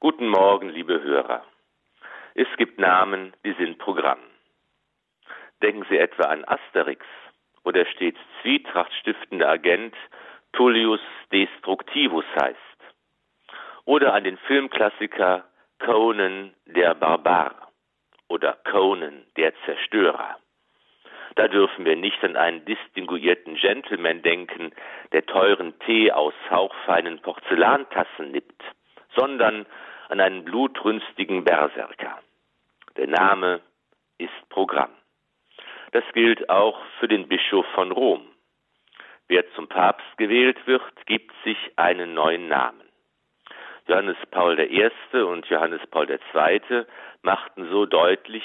Guten Morgen, liebe Hörer. Es gibt Namen, die sind Programm. Denken Sie etwa an Asterix, wo der stets zwietrachtstiftende Agent Tullius Destructivus heißt. Oder an den Filmklassiker Conan der Barbar oder Conan der Zerstörer. Da dürfen wir nicht an einen distinguierten Gentleman denken, der teuren Tee aus hauchfeinen Porzellantassen nippt, sondern an einen blutrünstigen Berserker. Der Name ist Programm. Das gilt auch für den Bischof von Rom. Wer zum Papst gewählt wird, gibt sich einen neuen Namen. Johannes Paul I. und Johannes Paul II. machten so deutlich,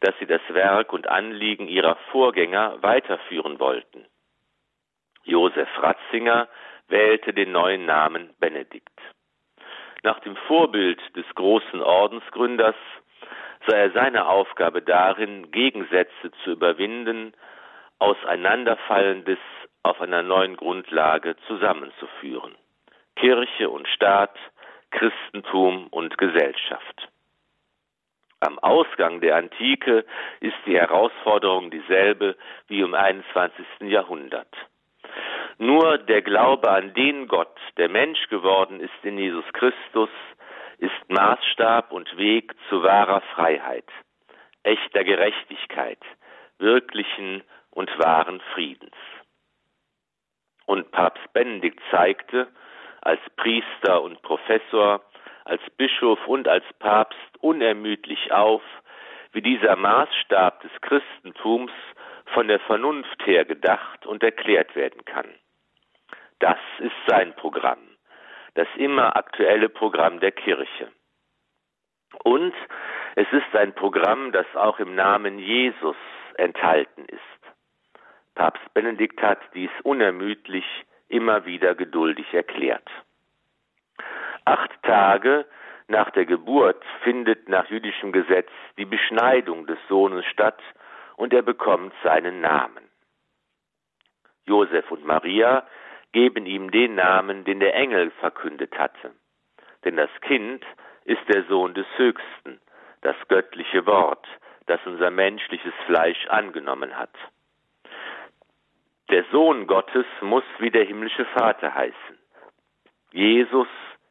dass sie das Werk und Anliegen ihrer Vorgänger weiterführen wollten. Josef Ratzinger wählte den neuen Namen Benedikt. Nach dem Vorbild des großen Ordensgründers sah er seine Aufgabe darin, Gegensätze zu überwinden, Auseinanderfallendes auf einer neuen Grundlage zusammenzuführen. Kirche und Staat, Christentum und Gesellschaft. Am Ausgang der Antike ist die Herausforderung dieselbe wie im 21. Jahrhundert. Nur der Glaube an den Gott, der Mensch geworden ist in Jesus Christus, ist Maßstab und Weg zu wahrer Freiheit, echter Gerechtigkeit, wirklichen und wahren Friedens. Und Papst Benedikt zeigte, als Priester und Professor, als Bischof und als Papst unermüdlich auf, wie dieser Maßstab des Christentums von der Vernunft her gedacht und erklärt werden kann. Das ist sein Programm, das immer aktuelle Programm der Kirche. Und es ist ein Programm, das auch im Namen Jesus enthalten ist. Papst Benedikt hat dies unermüdlich immer wieder geduldig erklärt. Acht Tage nach der Geburt findet nach jüdischem Gesetz die Beschneidung des Sohnes statt und er bekommt seinen Namen. Josef und Maria geben ihm den Namen, den der Engel verkündet hatte. Denn das Kind ist der Sohn des Höchsten, das göttliche Wort, das unser menschliches Fleisch angenommen hat. Der Sohn Gottes muss wie der himmlische Vater heißen. Jesus,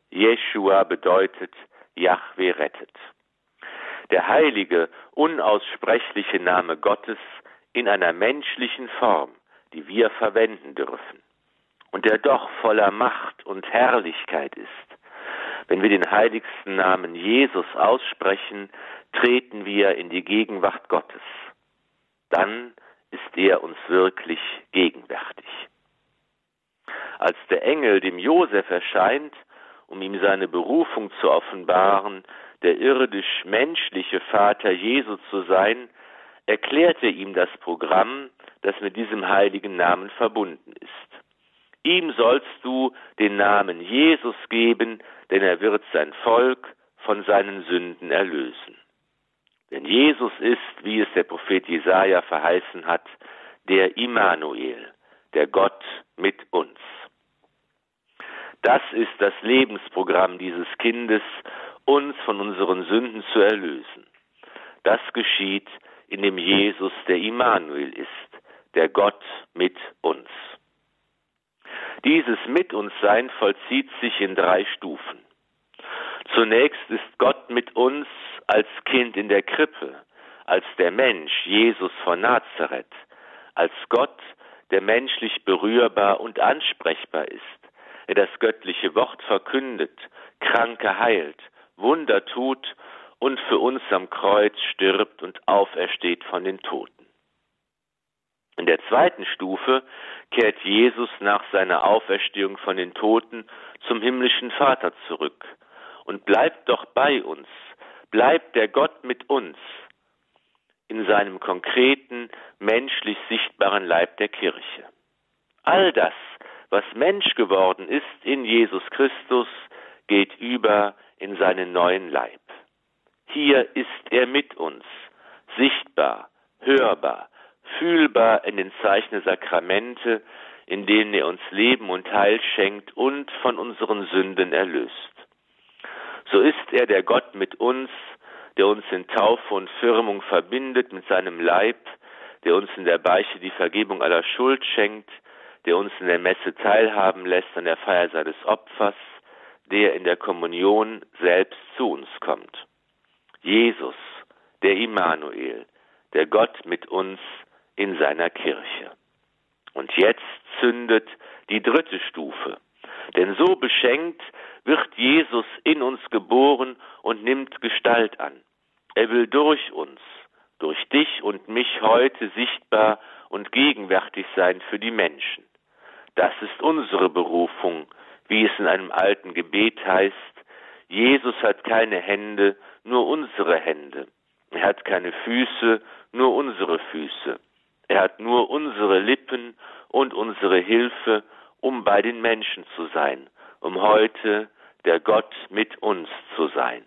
Jeshua bedeutet Yahweh rettet. Der heilige, unaussprechliche Name Gottes in einer menschlichen Form, die wir verwenden dürfen und der doch voller Macht und Herrlichkeit ist. Wenn wir den heiligsten Namen Jesus aussprechen, treten wir in die Gegenwart Gottes. Dann ist er uns wirklich gegenwärtig. Als der Engel dem Josef erscheint, um ihm seine Berufung zu offenbaren, der irdisch-menschliche Vater Jesu zu sein, erklärt er ihm das Programm, das mit diesem heiligen Namen verbunden ist. Ihm sollst du den Namen Jesus geben, denn er wird sein Volk von seinen Sünden erlösen. Denn Jesus ist, wie es der Prophet Jesaja verheißen hat, der Immanuel, der Gott mit uns. Das ist das Lebensprogramm dieses Kindes, uns von unseren Sünden zu erlösen. Das geschieht, indem Jesus der Immanuel ist, der Gott mit uns. Dieses Mit uns Sein vollzieht sich in drei Stufen. Zunächst ist Gott mit uns als Kind in der Krippe, als der Mensch Jesus von Nazareth, als Gott, der menschlich berührbar und ansprechbar ist, der das göttliche Wort verkündet, Kranke heilt, Wunder tut und für uns am Kreuz stirbt und aufersteht von den Toten. In der zweiten Stufe kehrt Jesus nach seiner Auferstehung von den Toten zum himmlischen Vater zurück und bleibt doch bei uns, bleibt der Gott mit uns in seinem konkreten, menschlich sichtbaren Leib der Kirche. All das, was Mensch geworden ist in Jesus Christus, geht über in seinen neuen Leib. Hier ist er mit uns, sichtbar, hörbar, fühlbar in den Zeichen der Sakramente, in denen er uns Leben und Heil schenkt und von unseren Sünden erlöst. So ist er der Gott mit uns, der uns in Taufe und Firmung verbindet mit seinem Leib, der uns in der Beiche die Vergebung aller Schuld schenkt, der uns in der Messe teilhaben lässt an der Feier seines Opfers, der in der Kommunion selbst zu uns kommt. Jesus, der Immanuel, der Gott mit uns in seiner Kirche. Und jetzt zündet die dritte Stufe. Denn so beschenkt wird Jesus in uns geboren und nimmt Gestalt an. Er will durch uns, durch dich und mich heute sichtbar und gegenwärtig sein für die Menschen. Das ist unsere Berufung, wie es in einem alten Gebet heißt, Jesus hat keine Hände, nur unsere Hände. Er hat keine Füße, nur unsere Füße. Er hat nur unsere Lippen und unsere Hilfe, um bei den Menschen zu sein, um heute der Gott mit uns zu sein.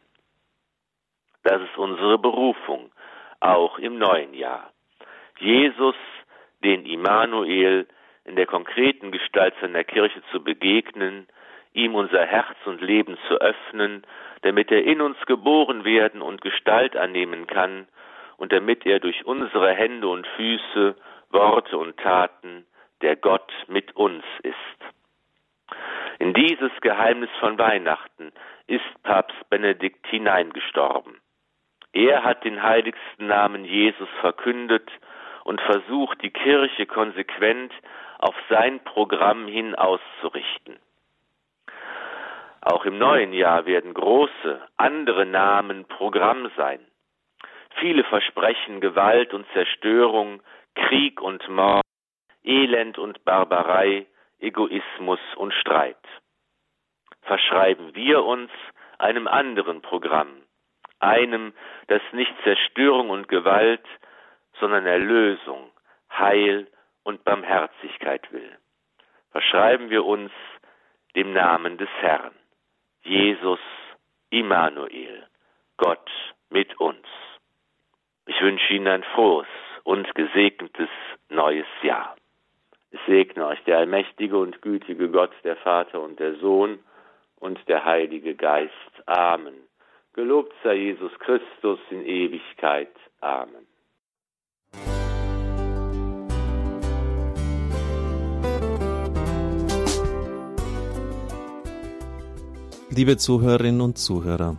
Das ist unsere Berufung, auch im neuen Jahr. Jesus, den Immanuel, in der konkreten Gestalt seiner Kirche zu begegnen, ihm unser Herz und Leben zu öffnen, damit er in uns geboren werden und Gestalt annehmen kann und damit er durch unsere Hände und Füße, Worte und Taten der Gott mit uns ist. In dieses Geheimnis von Weihnachten ist Papst Benedikt hineingestorben. Er hat den heiligsten Namen Jesus verkündet und versucht, die Kirche konsequent auf sein Programm hin auszurichten. Auch im neuen Jahr werden große, andere Namen Programm sein. Viele versprechen Gewalt und Zerstörung, Krieg und Mord, Elend und Barbarei, Egoismus und Streit. Verschreiben wir uns einem anderen Programm, einem, das nicht Zerstörung und Gewalt, sondern Erlösung, Heil und Barmherzigkeit will. Verschreiben wir uns dem Namen des Herrn, Jesus Immanuel, Gott mit uns. Ich wünsche Ihnen ein frohes und gesegnetes neues Jahr. Ich segne euch der allmächtige und gütige Gott, der Vater und der Sohn und der Heilige Geist. Amen. Gelobt sei Jesus Christus in Ewigkeit. Amen. Liebe Zuhörerinnen und Zuhörer,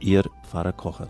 Ihr Pfarrer Kocher.